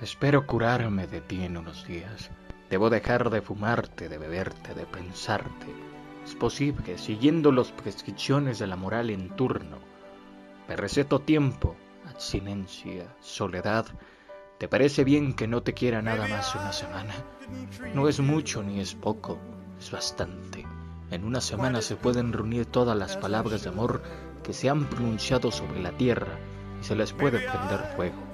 Espero curarme de ti en unos días. Debo dejar de fumarte, de beberte, de pensarte. Es posible, siguiendo las prescripciones de la moral en turno. Me receto tiempo, abstinencia, soledad. ¿Te parece bien que no te quiera nada más una semana? No es mucho ni es poco, es bastante. En una semana se pueden reunir todas las palabras de amor que se han pronunciado sobre la tierra y se les puede prender fuego.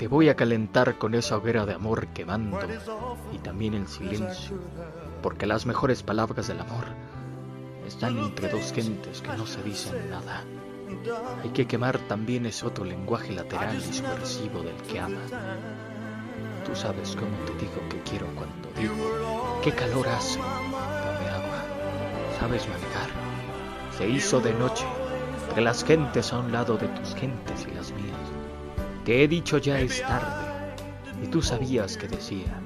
Te voy a calentar con esa hoguera de amor quemando y también el silencio, porque las mejores palabras del amor están entre dos gentes que no se dicen nada. Hay que quemar también ese otro lenguaje lateral y subversivo del que ama. Tú sabes cómo te digo que quiero cuando digo, qué calor hace, dame agua, sabes manejar. Se hizo de noche, entre las gentes a un lado de tus gentes y las mías. Te he dicho ya es tarde, y tú sabías que decía,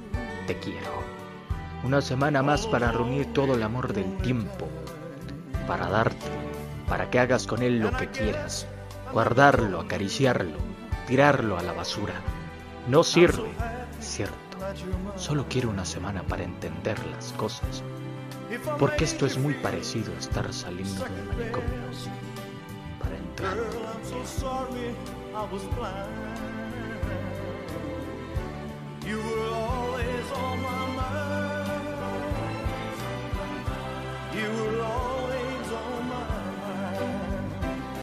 te quiero. Una semana más para reunir todo el amor del tiempo, para darte, para que hagas con él lo que quieras, guardarlo, acariciarlo, tirarlo a la basura. No sirve, cierto. Solo quiero una semana para entender las cosas, porque esto es muy parecido a estar saliendo del manicomio para entrar. aos planos.